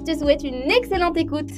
Je te souhaite une excellente écoute.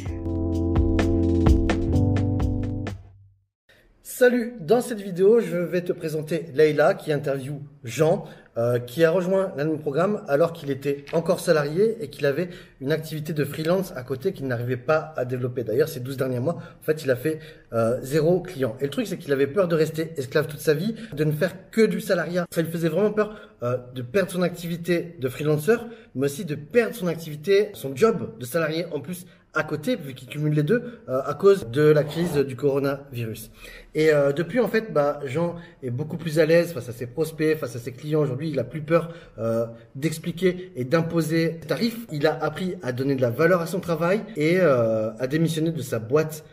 Salut, dans cette vidéo, je vais te présenter Leïla qui interviewe Jean, euh, qui a rejoint de programme alors qu'il était encore salarié et qu'il avait une activité de freelance à côté qu'il n'arrivait pas à développer. D'ailleurs, ces 12 derniers mois, en fait, il a fait euh, zéro client. Et le truc, c'est qu'il avait peur de rester esclave toute sa vie, de ne faire que du salariat. Ça lui faisait vraiment peur euh, de perdre son activité de freelancer, mais aussi de perdre son activité, son job de salarié en plus à côté, vu qu'il cumule les deux, euh, à cause de la crise du coronavirus. Et euh, depuis, en fait, bah, Jean est beaucoup plus à l'aise face à ses prospects, face à ses clients. Aujourd'hui, il a plus peur euh, d'expliquer et d'imposer ses tarifs. Il a appris à donner de la valeur à son travail et à démissionner de sa boîte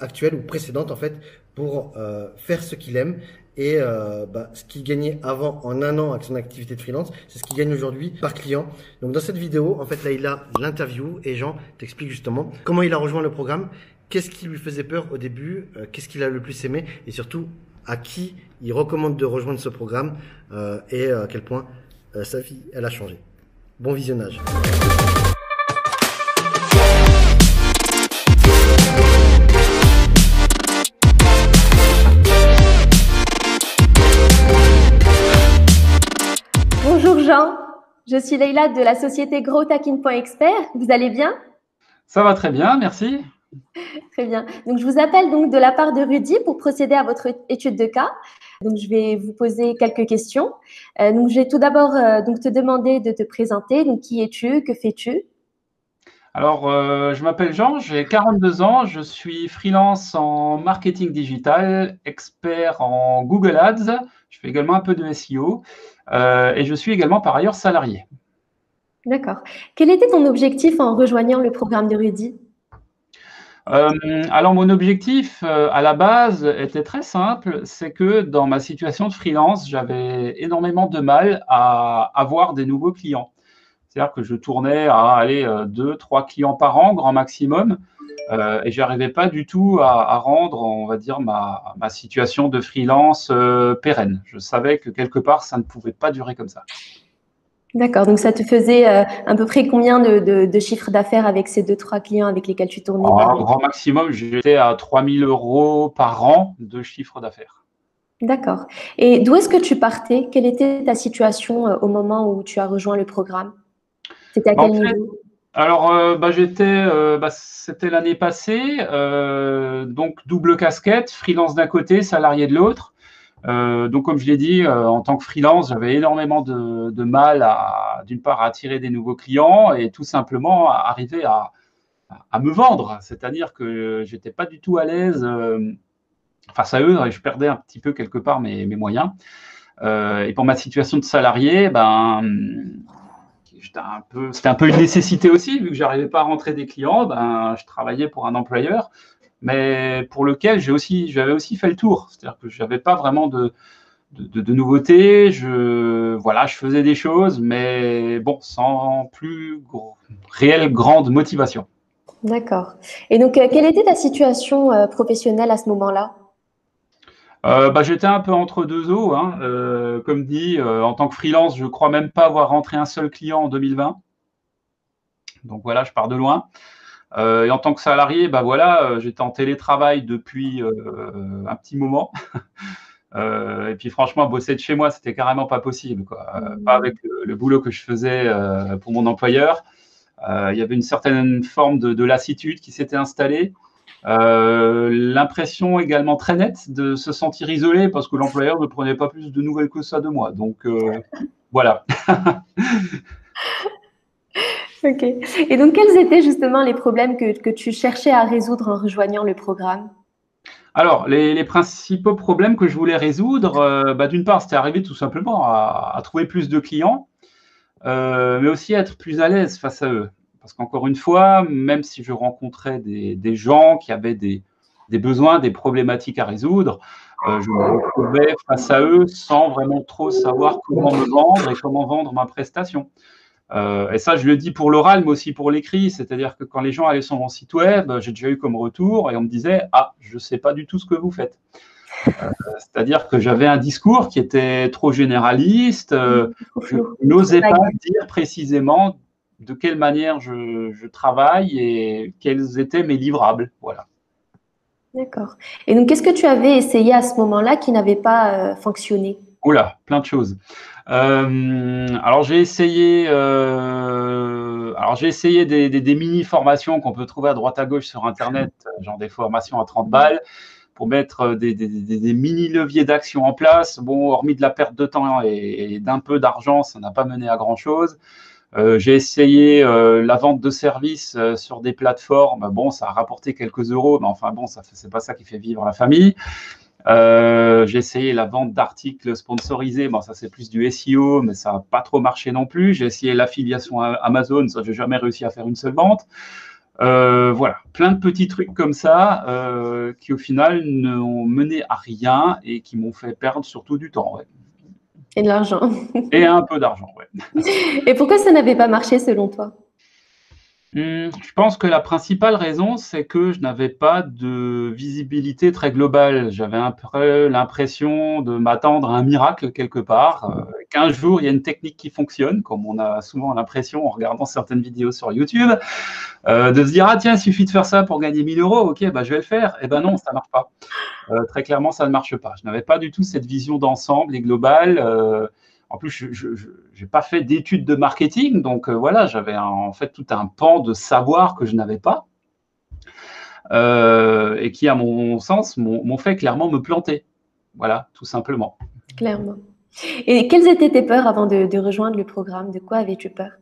actuelle ou précédente, en fait, pour faire ce qu'il aime et euh, bah, ce qu'il gagnait avant en un an avec son activité de freelance, c'est ce qu'il gagne aujourd'hui par client. Donc dans cette vidéo, en fait là il a l'interview et Jean t'explique justement comment il a rejoint le programme, qu'est-ce qui lui faisait peur au début, euh, qu'est-ce qu'il a le plus aimé et surtout à qui il recommande de rejoindre ce programme euh, et à quel point sa vie elle a changé. Bon visionnage. Jean, je suis Leïla de la société Growthacking.expert. Vous allez bien? Ça va très bien, merci. Très bien. Donc, je vous appelle donc de la part de Rudy pour procéder à votre étude de cas. Donc, je vais vous poser quelques questions. Euh, donc, je vais tout d'abord euh, donc te demander de te présenter. Donc, qui es-tu? Que fais-tu? Alors, euh, je m'appelle Jean, j'ai 42 ans, je suis freelance en marketing digital, expert en Google Ads. Je fais également un peu de SEO. Euh, et je suis également par ailleurs salarié. D'accord. Quel était ton objectif en rejoignant le programme de Rudy? Euh, alors mon objectif euh, à la base était très simple, c'est que dans ma situation de freelance, j'avais énormément de mal à avoir des nouveaux clients. C'est-à-dire que je tournais à aller deux, trois clients par an, grand maximum, euh, et j'arrivais pas du tout à, rendre, on va dire, ma, situation de freelance euh, pérenne. Je savais que quelque part, ça ne pouvait pas durer comme ça. D'accord, donc ça te faisait euh, à peu près combien de, de, chiffre d'affaires avec ces deux, trois clients avec lesquels tu tournais En grand maximum, j'étais à 3000 euros par an de chiffre d'affaires. D'accord. Et d'où est-ce que tu partais? Quelle était ta situation au moment où tu as rejoint le programme? C'était à quel niveau? Alors, euh, bah, euh, bah, c'était l'année passée, euh, donc double casquette, freelance d'un côté, salarié de l'autre. donc, comme je l'ai dit, en tant que freelance, j'avais énormément de, mal à, d'une part, à attirer des nouveaux clients et tout simplement à arriver à, me vendre. C'est-à-dire que j'étais pas du tout à l'aise face à eux et je perdais un petit peu quelque part mes, mes moyens. et pour ma situation de salarié, ben un peu, c'était un peu une nécessité aussi, vu que j'arrivais pas à rentrer des clients, ben, je travaillais pour un employeur, mais pour lequel j'ai aussi, j'avais aussi fait le tour. C'est-à-dire que j'avais pas vraiment de, de, nouveautés. Je, voilà, je faisais des choses, mais bon, sans plus réelle grande motivation. D'accord. Et donc, euh, quelle était ta situation euh, professionnelle à ce moment-là? Euh, bah, J'étais un peu entre deux eaux. Hein. Euh, comme dit, euh, en tant que freelance, je ne crois même pas avoir rentré un seul client en 2020. Donc voilà, je pars de loin. et en tant que salarié, bah voilà, j'étais en télétravail depuis un petit moment. et puis franchement, bosser de chez moi, c'était carrément pas possible. Quoi. Pas avec le, boulot que je faisais pour mon employeur. Il y avait une certaine forme de lassitude qui s'était installée. Euh, l'impression également très nette de se sentir isolé parce que l'employeur ne prenait pas plus de nouvelles que ça de moi. Donc euh, voilà. ok. Et donc quels étaient justement les problèmes que, tu cherchais à résoudre en rejoignant le programme? Alors, les, principaux problèmes que je voulais résoudre, euh, bah, d'une part, c'était arriver tout simplement à, trouver plus de clients, mais aussi à être plus à l'aise face à eux Parce qu'encore une fois, même si je rencontrais des, gens qui avaient des, besoins, des problématiques à résoudre, euh, je me retrouvais face à eux sans vraiment trop savoir comment me vendre et comment vendre ma prestation. Euh, et ça, je le dis pour l'oral, mais aussi pour l'écrit. C'est-à-dire que quand les gens allaient sur mon site web, j'ai déjà eu comme retour et on me disait Ah, je ne sais pas du tout ce que vous faites. Euh, c'est-à-dire que j'avais un discours qui était trop généraliste. Je n'osais pas dire précisément de quelle manière je, travaille et quels étaient mes livrables. Voilà. D'accord. Et donc, qu'est-ce que tu avais essayé à ce moment-là qui n'avait pas fonctionné? Oula, plein de choses. Euh, alors j'ai essayé, euh, alors j'ai essayé des, mini formations qu'on peut trouver à droite à gauche sur internet, genre des formations à 30 balles pour mettre des, mini leviers d'action en place. Bon, hormis de la perte de temps et, d'un peu d'argent, ça n'a pas mené à grand chose. Euh, j'ai essayé la vente de services sur des plateformes. Bon, ça a rapporté quelques euros, mais enfin bon, ça c'est pas ça qui fait vivre la famille. Euh, j'ai essayé la vente d'articles sponsorisés. Bon, ça, c'est plus du SEO, mais ça n'a pas trop marché non plus. J'ai essayé l'affiliation Amazon. Ça, j'ai jamais réussi à faire une seule vente. Euh, voilà, plein de petits trucs comme ça euh, qui, au final, n'ont mené à rien et qui m'ont fait perdre surtout du temps. Et de l'argent. et un peu d'argent, ouais. et pourquoi ça n'avait pas marché selon toi? Hmm, je pense que la principale raison, c'est que je n'avais pas de visibilité très globale. J'avais un peu l'impression de m'attendre à un miracle quelque part, euh, qu'un jour il y a une technique qui fonctionne, comme on a souvent l'impression en regardant certaines vidéos sur YouTube, euh, de se dire ah tiens il suffit de faire ça pour gagner 1000 euros, ok bah je vais le faire. Eh ben non, ça marche pas. Euh, très clairement, ça ne marche pas. Je n'avais pas du tout cette vision d'ensemble et globale. En plus, je n'ai pas fait d'études de marketing, donc euh, voilà, j'avais en fait tout un pan de savoir que je n'avais pas euh, et qui, à mon sens, m'ont fait clairement me planter. Voilà, tout simplement. Clairement. Et quelles étaient tes peurs avant de, rejoindre le programme? De quoi avais-tu peur?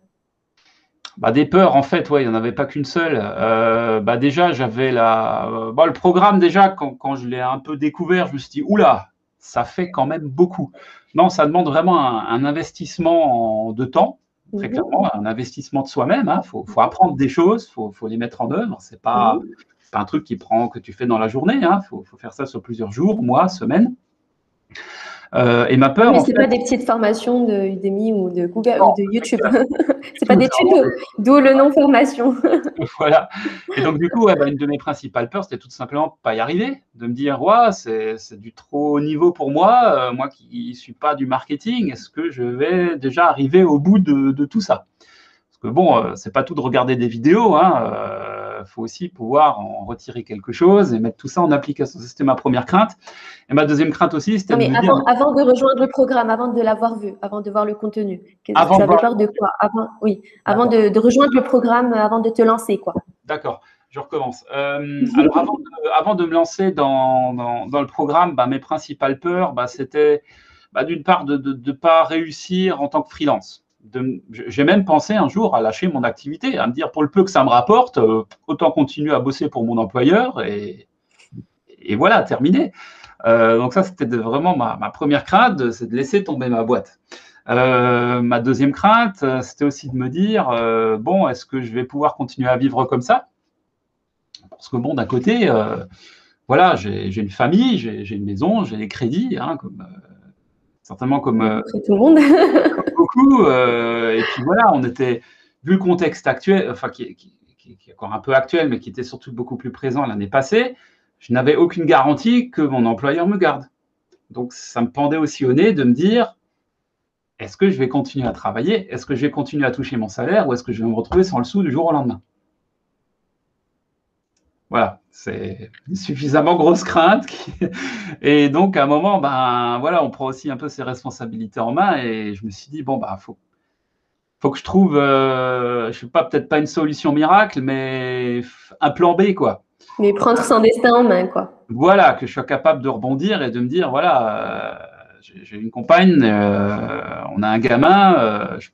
Bah, des peurs, en fait, ouais, il n'y en avait pas qu'une seule. Euh, bah, déjà, j'avais la. le programme, déjà, quand, quand je l'ai un peu découvert, je me suis dit, oula, ça fait quand même beaucoup. Non, ça demande vraiment un, investissement de temps, très mhm. clairement, un investissement de soi-même. Il hein. faut, apprendre des choses, il faut, les mettre en œuvre. Ce n'est pas, mhm. pas, un truc qui prend, que tu fais dans la journée. Il hein. faut, faut, faire ça sur plusieurs jours, mois, semaines. Euh, et ma peur. Mais ce n'est pas des petites formations de Udemy ou de Google ou de YouTube. c'est pas des tutos, d'où le nom formation. voilà. Et donc, du coup, bah, une de mes principales peurs, c'était tout simplement pas y arriver, de me dire, ouais, c'est du trop haut niveau pour moi, euh, moi qui ne suis pas du marketing, est-ce que je vais déjà arriver au bout de, tout ça? Parce que bon, euh, c'est pas tout de regarder des vidéos, hein, il faut aussi pouvoir en retirer quelque chose et mettre tout ça en application. C'était ma première crainte. Et ma deuxième crainte aussi, c'était. Mais avant, avant, de rejoindre le programme, avant de l'avoir vu, avant de voir le contenu, avant tu avais peur de quoi? Avant, Oui, avant de, rejoindre le programme, avant de te lancer, quoi. D'accord. Je recommence. Euh, alors, avant de, me lancer dans, dans, le programme, bah, mes principales peurs, bah, c'était bah, d'une part de ne pas réussir en tant que freelance j'ai même pensé un jour à lâcher mon activité, à me dire pour le peu que ça me rapporte, euh, autant continuer à bosser pour mon employeur et, et voilà, terminé. Euh, donc ça, c'était vraiment ma, première crainte, c'est de laisser tomber ma boîte. Euh, ma deuxième crainte, c'était aussi de me dire, bon, est-ce que je vais pouvoir continuer à vivre comme ça? Parce que bon, d'un côté, voilà, j'ai une famille, j'ai une maison, j'ai des crédits, hein, comme certainement comme tout le monde. beaucoup. Euh, et puis voilà, on était, vu le contexte actuel, enfin qui, est encore un peu actuel, mais qui était surtout beaucoup plus présent l'année passée, je n'avais aucune garantie que mon employeur me garde. Donc ça me pendait aussi au nez de me dire, est-ce que je vais continuer à travailler? Est-ce que je vais continuer à toucher mon salaire? Ou est-ce que je vais me retrouver sans le sou du jour au lendemain? Voilà, c'est suffisamment grosse crainte. Et donc, à un moment, ben, voilà, on prend aussi un peu ses responsabilités en main. Et je me suis dit, bon, bah, faut, faut que je trouve, euh, je sais pas, peut-être pas une solution miracle, mais un plan B, quoi. Mais prendre son destin en main, quoi. Voilà, que je sois capable de rebondir et de me dire, voilà, euh, j'ai une compagne, euh, on a un gamin, je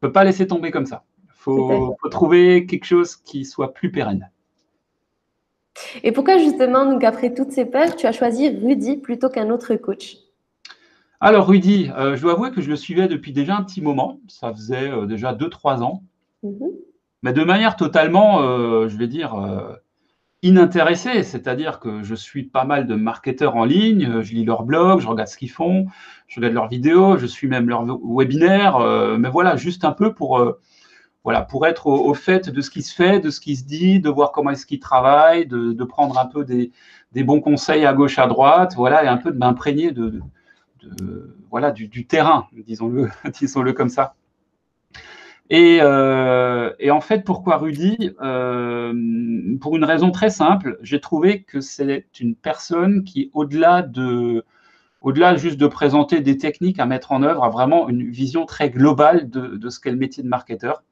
peux pas laisser tomber comme ça. Il faut, faut trouver quelque chose qui soit plus pérenne. Et pourquoi justement, donc après toutes ces peurs, tu as choisi Rudy plutôt qu'un autre coach? Alors Rudy, euh, je dois avouer que je le suivais depuis déjà un petit moment. Ça faisait euh, déjà 2-3 ans. Mhm. mais de manière totalement, je vais dire, inintéressé, c'est-à-dire que je suis pas mal de marketeurs en ligne, je lis leurs blogs, je regarde ce qu'ils font, je regarde leurs vidéos, je suis même leurs webinaires, euh, mais voilà, juste un peu pour, euh, voilà, pour être au, fait de ce qui se fait, de ce qui se dit, de voir comment est-ce qu'ils travaillent, de, prendre un peu des, bons conseils à gauche, à droite, voilà, et un peu de m'imprégner de, voilà, du, terrain, disons-le disons comme ça. Euh, et, en fait, pourquoi Rudy? Euh, Pour une raison très simple, j'ai trouvé que c'est une personne qui, au-delà de, au-delà juste de présenter des techniques à mettre en œuvre, a vraiment une vision très globale de, ce qu'est le métier de marketeur,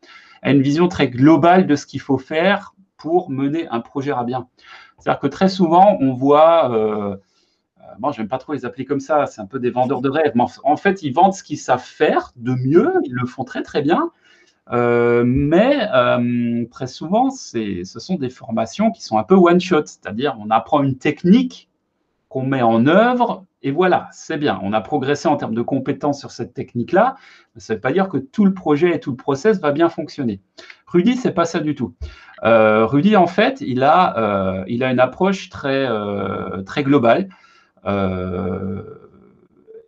a une vision très globale de ce qu'il faut faire pour mener un projet à bien. C'est-à-dire que très souvent, on voit, euh, moi, je n'aime pas trop les appeler comme ça, c'est un peu des vendeurs de rêves, mais en fait, ils vendent ce qu'ils savent faire de mieux, ils le font très très bien, euh, mais euh, très souvent, ce sont des formations qui sont un peu one-shot, c'est-à-dire on apprend une technique qu'on met en œuvre et voilà, c'est bien. On a progressé en termes de compétences sur cette technique-là, ça ne veut pas dire que tout le projet et tout le process va bien fonctionner. Rudy, c'est pas ça du tout. Euh, Rudy, en fait, il a, il a une approche très, très globale.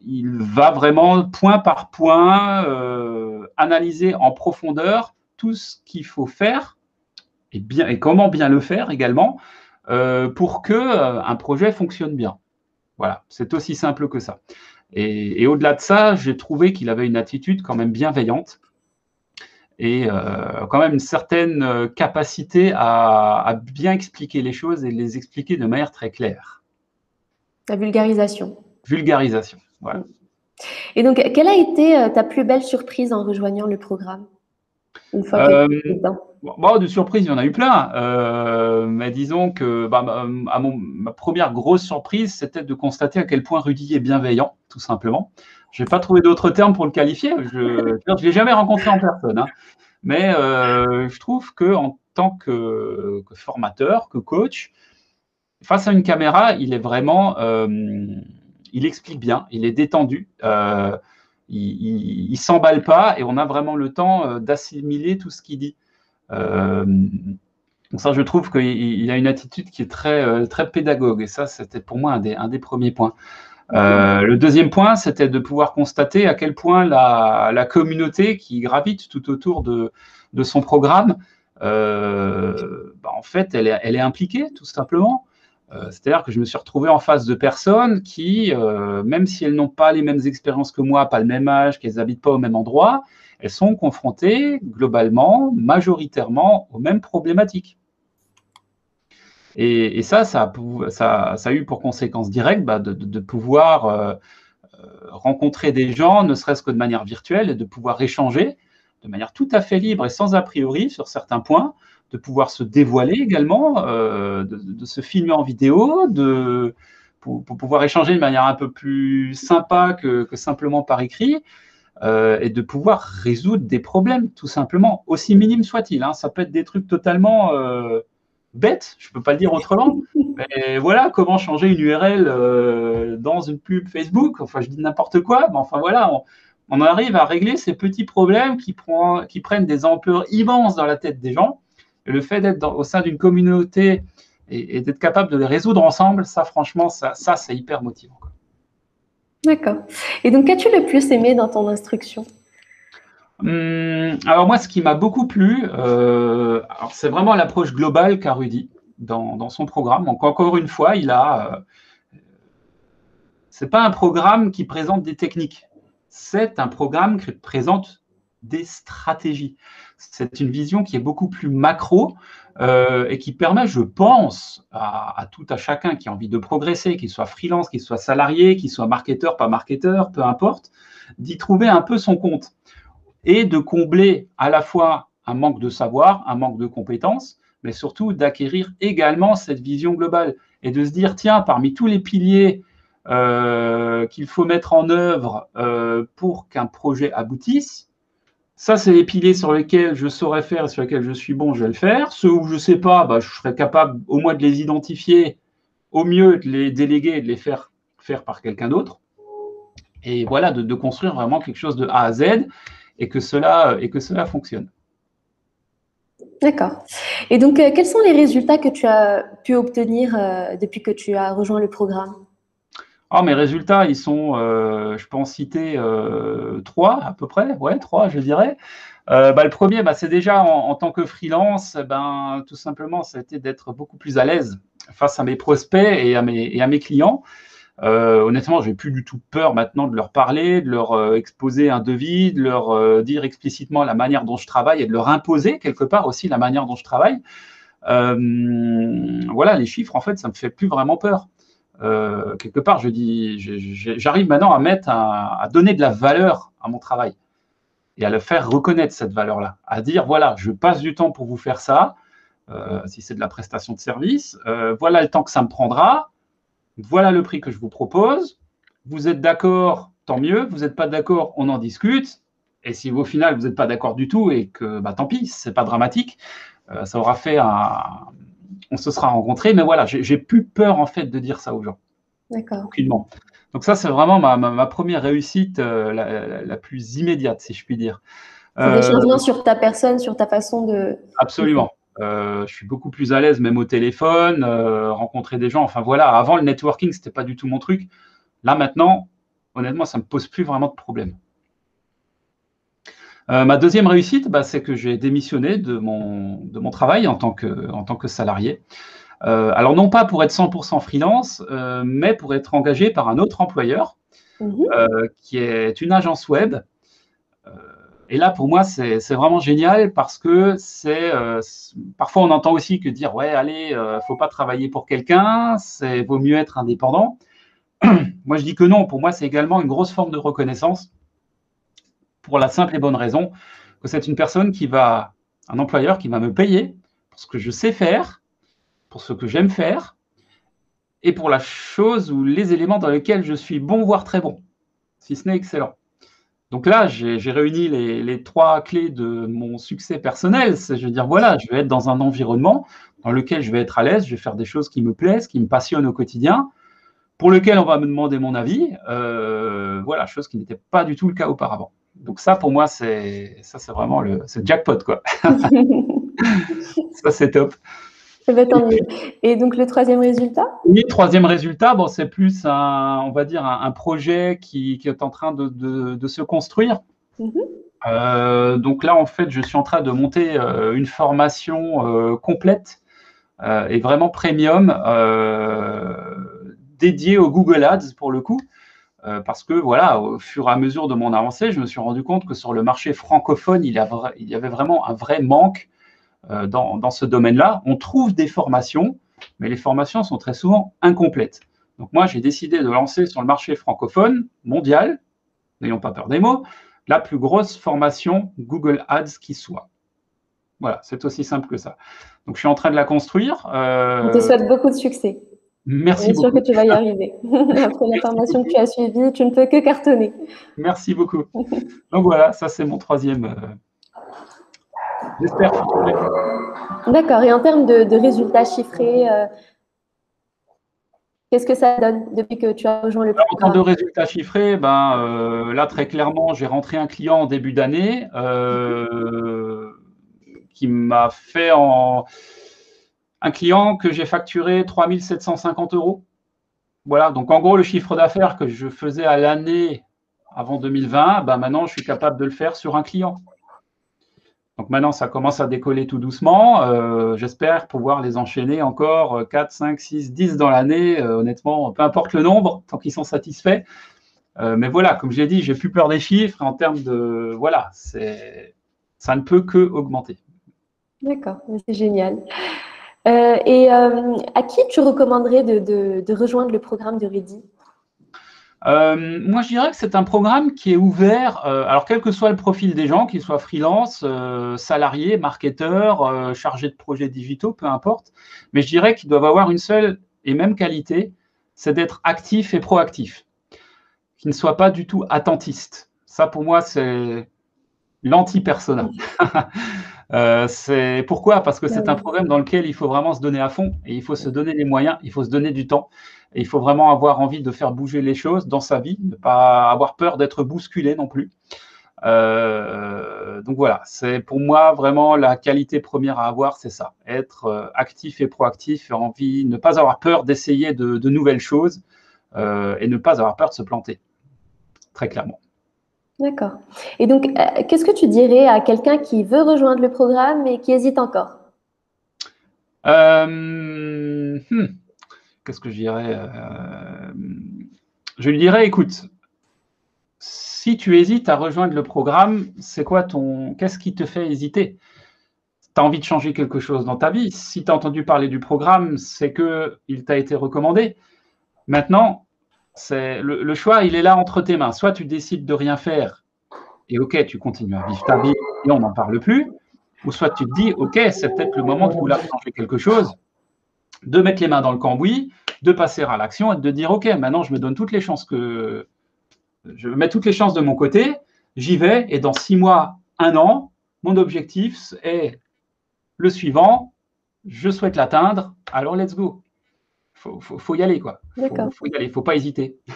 il va vraiment point par point analyser en profondeur tout ce qu'il faut faire et, bien, et comment bien le faire également euh, pour que euh, un projet fonctionne bien. Voilà, c'est aussi simple que ça. Et, au-delà de ça, j'ai trouvé qu'il avait une attitude quand même bienveillante et euh, quand même une certaine capacité à, à, bien expliquer les choses et les expliquer de manière très claire. La vulgarisation. Vulgarisation, voilà. Et donc, quelle a été euh, ta plus belle surprise en rejoignant le programme? Une fois euh, bon, de surprises, il y en a eu plein. Euh, mais disons que bah, à ma première grosse surprise, c'était de constater à quel point Rudy est bienveillant, tout simplement. Je n'ai pas trouvé d'autres termes pour le qualifier. Je ne l'ai jamais rencontré en personne. Hein. Mais je trouve qu'en tant que, que, formateur, que coach, face à une caméra, il est vraiment il explique bien, il est détendu, euh, il ne s'emballe pas et on a vraiment le temps euh, d'assimiler tout ce qu'il dit. Euh, donc ça, je trouve qu'il a une attitude qui est très, très pédagogue et ça, c'était pour moi un des, un des premiers points. le deuxième point, c'était de pouvoir constater à quel point la, communauté qui gravite tout autour de, de son programme, bah, en fait, elle est, impliquée, tout simplement. Euh, c'est-à-dire que je me suis retrouvé en face de personnes qui, euh, même si elles n'ont pas les mêmes expériences que moi, pas le même âge, qu'elles n'habitent pas au même endroit, elles sont confrontées globalement, majoritairement, aux mêmes problématiques. Et, ça, ça a, eu pour conséquence directe bah, de, pouvoir euh, rencontrer des gens, ne serait-ce que de manière virtuelle, et de pouvoir échanger de manière tout à fait libre et sans a priori sur certains points, de pouvoir se dévoiler également, euh, de, se filmer en vidéo, de, pour, pouvoir échanger de manière un peu plus sympa que, simplement par écrit, euh, et de pouvoir résoudre des problèmes, tout simplement, aussi minimes soient-ils. Hein. Ça peut être des trucs totalement euh, bêtes, je ne peux pas le dire autrement, mais voilà, comment changer une URL dans une pub Facebook, enfin je dis n'importe quoi, mais enfin voilà, on, on arrive à régler ces petits problèmes qui, qui prennent des ampleurs immenses dans la tête des gens le fait d'être au sein d'une communauté et, d'être capable de les résoudre ensemble, ça, franchement, ça, ça c'est hyper motivant. D'accord. Et donc, qu'as-tu le plus aimé dans ton instruction? Hum, Alors, moi, ce qui m'a beaucoup plu, euh, c'est vraiment l'approche globale qu'a Rudy dans, son programme. Donc, encore une fois, il a. Euh, c'est pas un programme qui présente des techniques, c'est un programme qui présente des stratégies. C'est une vision qui est beaucoup plus macro euh, et qui permet, je pense, à, tout à chacun qui a envie de progresser, qu'il soit freelance, qu'il soit salarié, qu'il soit marketeur, pas marketeur, peu importe, d'y trouver un peu son compte. Et de combler à la fois un manque de savoir, un manque de compétences, mais surtout d'acquérir également cette vision globale et de se dire, tiens, parmi tous les piliers euh, qu'il faut mettre en œuvre euh, pour qu'un projet aboutisse, ça, c'est les piliers sur lesquels je saurais faire et sur lesquels je suis bon, je vais le faire. Ceux où je ne sais pas, bah, je serais capable au moins de les identifier, au mieux de les déléguer et de les faire faire par quelqu'un d'autre. Et voilà, de, construire vraiment quelque chose de A à Z et que cela, et que cela fonctionne. D'accord. Et donc, quels sont les résultats que tu as pu obtenir depuis que tu as rejoint le programme? Ah, mes résultats, ils sont, je peux en citer trois à peu près, ouais, trois, je dirais. Bah, le premier, bah, c'est déjà en, tant que freelance, ben, tout simplement, ça a été d'être beaucoup plus à l'aise face à mes prospects et à mes, et à mes clients. Euh, honnêtement, j'ai plus du tout peur maintenant de leur parler, de leur euh, exposer un devis, de leur euh, dire explicitement la manière dont je travaille et de leur imposer quelque part aussi la manière dont je travaille. voilà, les chiffres, en fait, ça me fait plus vraiment peur. Quelque part, je dis, j'arrive maintenant à mettre, à donner de la valeur à mon travail et à le faire reconnaître cette valeur-là, à dire voilà, je passe du temps pour vous faire ça, euh, si c'est de la prestation de service, euh, voilà le temps que ça me prendra, voilà le prix que je vous propose, vous êtes d'accord, tant mieux, vous n'êtes pas d'accord, on en discute, et si au final vous n'êtes pas d'accord du tout et que bah, tant pis, c'est pas dramatique, euh, ça aura fait un. On se sera rencontrés, mais voilà, j'ai plus peur en fait de dire ça aux gens. D'accord. Aucunement. Donc ça, c'est vraiment ma, première réussite euh, la, plus immédiate, si je puis dire. C'est des euh, changements sur ta personne, sur ta façon de... Absolument. Euh, je suis beaucoup plus à l'aise, même au téléphone, rencontrer des gens. Enfin voilà, avant le networking, ce n'était pas du tout mon truc. Là maintenant, honnêtement, ça ne me pose plus vraiment de problème. Ma deuxième réussite, bah, c'est que j'ai démissionné de mon, de mon travail en tant que, en tant que salarié. Euh, alors non pas pour être 100% freelance, euh, mais pour être engagé par un autre employeur mhm. euh, qui est une agence web. et là, pour moi, c'est vraiment génial parce que c'est parfois on entend aussi que dire ouais, allez, faut pas travailler pour quelqu'un, c'est vaut mieux être indépendant. moi, je dis que non. Pour moi, c'est également une grosse forme de reconnaissance pour la simple et bonne raison que c'est une personne qui va, un employeur qui va me payer pour ce que je sais faire pour ce que j'aime faire et pour la chose ou les éléments dans lesquels je suis bon, voire très bon, si ce n'est excellent. Donc là, j'ai réuni les, trois clés de mon succès personnel. C'est, je veux dire, voilà, je vais être dans un environnement dans lequel je vais être à l'aise, je vais faire des choses qui me plaisent, qui me passionnent au quotidien, pour lequel on va me demander mon avis. Euh, voilà, chose qui n'était pas du tout le cas auparavant. Donc ça, pour moi, c'est ça, c'est vraiment le jackpot, quoi. ça, c'est top. Et donc le troisième résultat? Oui, troisième résultat, bon, c'est plus un, on va dire un, projet qui, est en train de, se construire. Mhm. Euh, donc là, en fait, je suis en train de monter euh, une formation euh, complète et vraiment premium dédiée au Google Ads pour le coup. Parce que voilà, au fur et à mesure de mon avancée, je me suis rendu compte que sur le marché francophone, il y avait vraiment un vrai manque euh, dans, ce domaine-là. On trouve des formations, mais les formations sont très souvent incomplètes. Donc moi, j'ai décidé de lancer sur le marché francophone mondial, n'ayons pas peur des mots, la plus grosse formation Google Ads qui soit. Voilà, c'est aussi simple que ça. Donc je suis en train de la construire. Euh, On te souhaite beaucoup de succès. Merci beaucoup. Je suis sûr que tu vas y arriver. Après la formation que tu as suivie, tu ne peux que cartonner. Merci beaucoup. Donc voilà, ça c'est mon troisième, euh, J'espère. D'accord. Et en termes de, résultats chiffrés, euh, qu'est-ce que ça donne depuis que tu as rejoint le programme En termes de résultats chiffrés, ben, euh, là, très clairement, j'ai rentré un client en début d'année euh, qui m'a fait en. Un client que j'ai facturé 3750 euros. Voilà, donc en gros, le chiffre d'affaires que je faisais à l'année avant 2020, ben maintenant, je suis capable de le faire sur un client. Donc maintenant, ça commence à décoller tout doucement. Euh, j'espère pouvoir les enchaîner encore 4, 5, 6, 10 dans l'année. Euh, honnêtement, peu importe le nombre, tant qu'ils sont satisfaits. Euh, mais voilà, comme j'ai dit, j'ai plus peur des chiffres. En termes de. Voilà, ça ne peut que augmenter. D'accord, c'est génial. Et à qui tu recommanderais de, rejoindre le programme de Ready euh, moi, je dirais que c'est un programme qui est ouvert, euh, alors quel que soit le profil des gens, qu'ils soient freelance, euh, salariés, marketeurs, chargés de projets digitaux, peu importe, mais je dirais qu'ils doivent avoir une seule et même qualité, c'est d'être actif et proactif, qu'ils ne soient pas du tout attentistes. Ça, pour moi, c'est l'anti-persona. c'est pourquoi? Parce que c'est un programme dans lequel il faut vraiment se donner à fond et il faut se donner les moyens, il faut se donner du temps. Et il faut vraiment avoir envie de faire bouger les choses dans sa vie, ne pas avoir peur d'être bousculé non plus. Euh, donc voilà, c'est pour moi vraiment la qualité première à avoir, c'est ça, être euh, actif et proactif, et envie, ne pas avoir peur d'essayer de, nouvelles choses euh, et ne pas avoir peur de se planter, très clairement. D'accord. Et donc, qu'est-ce que tu dirais à quelqu'un qui veut rejoindre le programme mais qui hésite encore? Hmm, Qu'est-ce que je dirais Je lui dirais, écoute, si tu hésites à rejoindre le programme, c'est quoi ton. Qu'est-ce qui te fait hésiter? Tu as envie de changer quelque chose dans ta vie. Si tu as entendu parler du programme, c'est qu'il t'a été recommandé. Maintenant, c'est le, choix, il est là entre tes mains. Soit tu décides de rien faire et OK, tu continues à vivre ta vie et on n'en parle plus. Ou soit tu te dis OK, c'est peut-être le moment de vouloir changer quelque chose, de mettre les mains dans le cambouis, de passer à l'action et de dire OK, maintenant je me donne toutes les chances que, je mets toutes les chances de mon côté, j'y vais, et dans six mois, un an, mon objectif est le suivant, je souhaite l'atteindre, alors let's go. Il faut, y aller, quoi. Il faut, y aller, faut pas hésiter.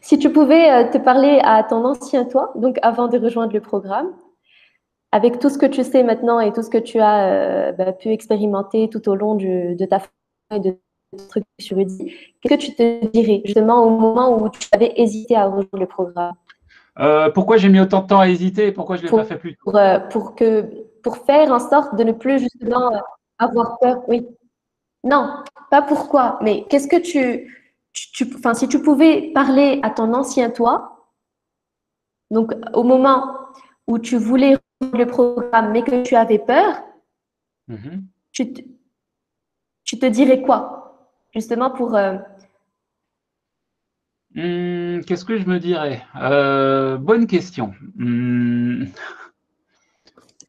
Si tu pouvais euh, te parler à ton ancien toi, donc avant de rejoindre le programme, avec tout ce que tu sais maintenant et tout ce que tu as euh, bah, pu expérimenter tout au long de ta et de trucs sur Rudy, qu'est-ce que tu te dirais justement au moment où tu avais hésité à rejoindre le programme? Euh, Pourquoi j'ai mis autant de temps à hésiter Pourquoi je ne l'ai pas fait plus tôt? euh, pour, que, pour faire en sorte de ne plus justement avoir peur. Oui. Non, pas pourquoi, mais qu'est-ce que tu, tu, enfin, si tu pouvais parler à ton ancien toi, donc au moment où tu voulais le programme mais que tu avais peur, mm-hmm. tu, tu te dirais quoi justement pour... Euh, hmm, qu'est-ce que je me dirais? Euh, Bonne question. Hmm.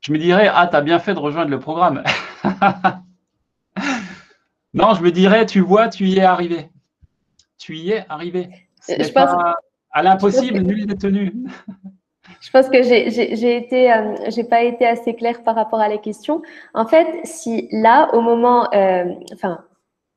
Je me dirais, ah, tu as bien fait de rejoindre le programme. non, je me dirais, tu vois, tu y es arrivé. Tu y es arrivé. Je pense... À l'impossible, nul n'est tenu. Je pense que j'ai été, euh, j'ai pas été assez claire par rapport à la question. En fait, si là, au moment, enfin,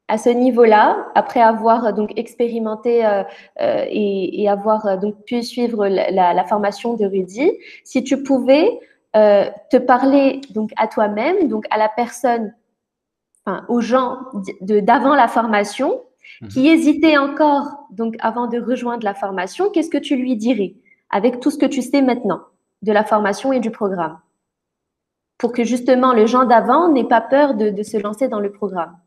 à ce niveau-là, après avoir donc expérimenté euh, euh, et, avoir euh, donc pu suivre la, formation de Rudy, si tu pouvais te parler donc à toi-même, donc à la personne, enfin, aux gens d'avant la formation, mhm. qui hésitaient encore donc avant de rejoindre la formation, qu'est-ce que tu lui dirais avec tout ce que tu sais maintenant de la formation et du programme, pour que justement les gens d'avant n'aient pas peur de se lancer dans le programme.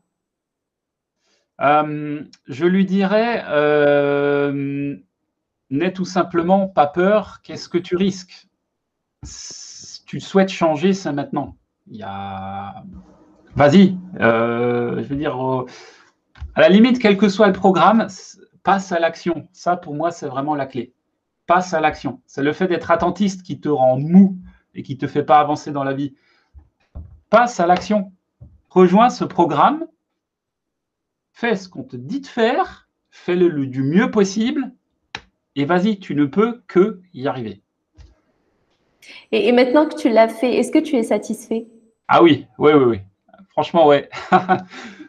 Euh, je lui dirais, euh, n'aie tout simplement pas peur, qu'est-ce que tu risques? Tu souhaites changer, ça maintenant. Il y a... Vas-y, euh, je veux dire, à la limite, quel que soit le programme, passe à l'action. Ça, pour moi, c'est vraiment la clé. Passe à l'action. C'est le fait d'être attentiste qui te rend mou et qui ne te fait pas avancer dans la vie. Passe à l'action. Rejoins ce programme fais ce qu'on te dit de faire, fais-le du mieux possible, et vas-y, tu ne peux que y arriver. Et, maintenant que tu l'as fait, est-ce que tu es satisfait? Ah oui, oui, oui, oui. Franchement, ouais.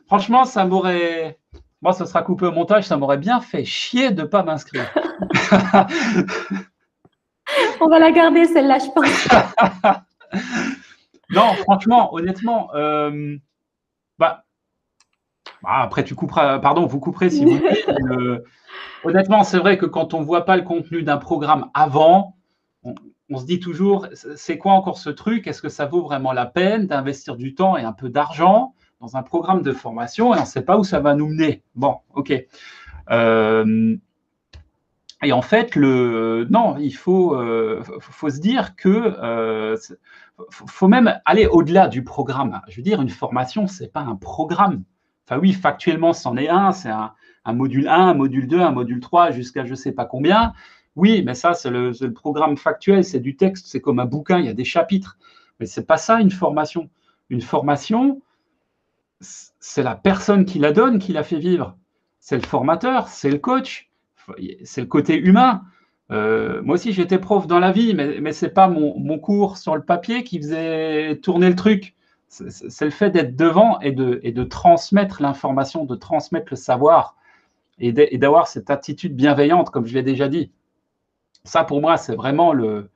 Franchement, ça m'aurait. Moi, ça sera coupé au montage, ça m'aurait bien fait chier de ne pas m'inscrire. On va la garder, celle-là, je pense. non, franchement, honnêtement, euh, bah, ah, après, tu couperas, pardon, vous couperez si vous voulez. honnêtement, c'est vrai que quand on ne voit pas le contenu d'un programme avant, on, se dit toujours, c'est quoi encore ce truc? Est-ce que ça vaut vraiment la peine d'investir du temps et un peu d'argent dans un programme de formation? Et on ne sait pas où ça va nous mener Bon, ok. Euh, et en fait, le, non, il faut, euh, faut se dire que euh, faut même aller au-delà du programme. Je veux dire, une formation, c'est pas un programme. Enfin oui, factuellement, c'en est un, c'est un, module 1, un module 2, un module 3, jusqu'à je ne sais pas combien. Oui, mais ça, c'est le, programme factuel, c'est du texte, c'est comme un bouquin, il y a des chapitres. Mais ce n'est pas ça une formation. Une formation, c'est la personne qui la donne qui la fait vivre. C'est le formateur, c'est le coach, c'est le côté humain. Euh, moi aussi, j'étais prof dans la vie, mais, mais ce n'est pas mon, cours sur le papier qui faisait tourner le truc c'est le fait d'être devant et de, transmettre l'information, de transmettre le savoir et d'avoir cette attitude bienveillante, comme je l'ai déjà dit. Ça, pour moi, c'est vraiment le,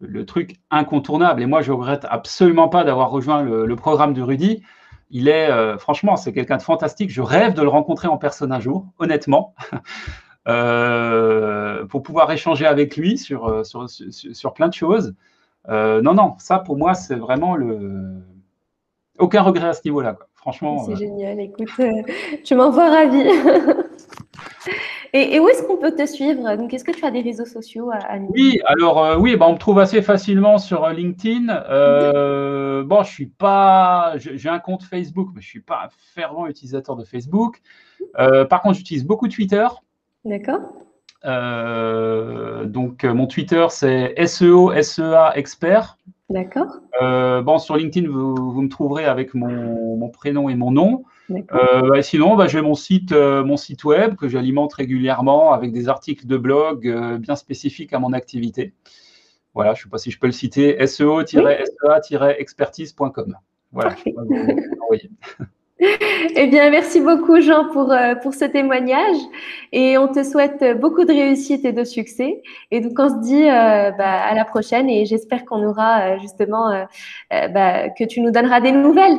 le, truc incontournable. Et moi, je regrette absolument pas d'avoir rejoint le, programme de Rudy. Il est, euh, franchement, c'est quelqu'un de fantastique. Je rêve de le rencontrer en personne un jour, honnêtement, euh, pour pouvoir échanger avec lui sur, euh, sur, sur, plein de choses. non, non, ça, pour moi, c'est vraiment le. Aucun regret à ce niveau-là. Franchement. C'est génial. Écoute, tu m'envoies ravi. Et, où est-ce qu'on peut te suivre? Donc, est-ce que tu as des réseaux sociaux à, Oui, alors euh, oui, bah, on me trouve assez facilement sur euh, LinkedIn. Euh, bon, je suis pas, j'ai un compte Facebook, mais je suis pas un fervent utilisateur de Facebook. par contre, j'utilise beaucoup Twitter. D'accord. donc, mon Twitter, c'est SEO SEA Expert. D'accord. bon, sur LinkedIn, vous, me trouverez avec mon, mon, prénom et mon nom. Euh, sinon, bah, j'ai mon site, euh, mon site web que j'alimente régulièrement avec des articles de blog euh, bien spécifiques à mon activité. Voilà, je ne sais pas si je peux le citer, seo-sea-expertise.com. Voilà. Eh bien, merci beaucoup, Jean, pour, pour ce témoignage. Et on te souhaite beaucoup de réussite et de succès. Et donc, on se dit bah, à la prochaine. Et j'espère qu'on aura justement, bah, que tu nous donneras des nouvelles.